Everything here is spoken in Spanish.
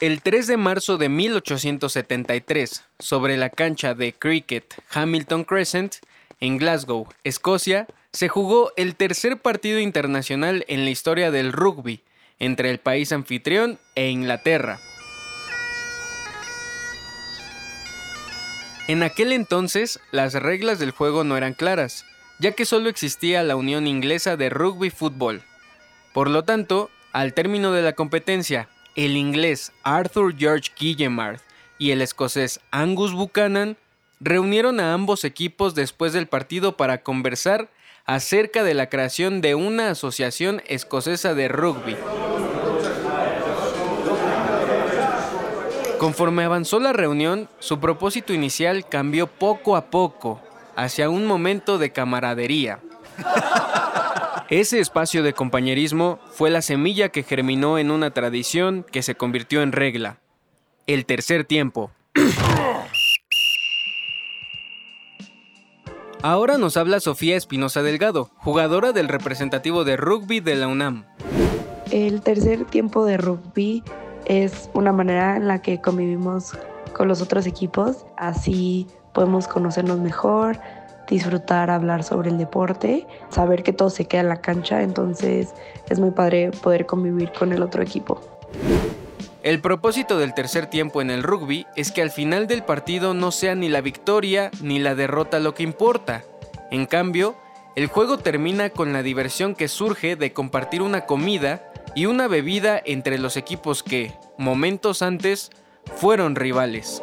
El 3 de marzo de 1873, sobre la cancha de cricket Hamilton Crescent, en Glasgow, Escocia, se jugó el tercer partido internacional en la historia del rugby entre el país anfitrión e Inglaterra. En aquel entonces, las reglas del juego no eran claras, ya que solo existía la Unión Inglesa de Rugby Fútbol. Por lo tanto, al término de la competencia, el inglés Arthur George Guillemard y el escocés Angus Buchanan reunieron a ambos equipos después del partido para conversar acerca de la creación de una asociación escocesa de rugby. Conforme avanzó la reunión, su propósito inicial cambió poco a poco hacia un momento de camaradería. Ese espacio de compañerismo fue la semilla que germinó en una tradición que se convirtió en regla. El tercer tiempo. Ahora nos habla Sofía Espinosa Delgado, jugadora del representativo de rugby de la UNAM. El tercer tiempo de rugby es una manera en la que convivimos con los otros equipos, así podemos conocernos mejor, disfrutar, hablar sobre el deporte, saber que todo se queda en la cancha, entonces es muy padre poder convivir con el otro equipo. El propósito del tercer tiempo en el rugby es que al final del partido no sea ni la victoria ni la derrota lo que importa. En cambio, el juego termina con la diversión que surge de compartir una comida y una bebida entre los equipos que, momentos antes, fueron rivales.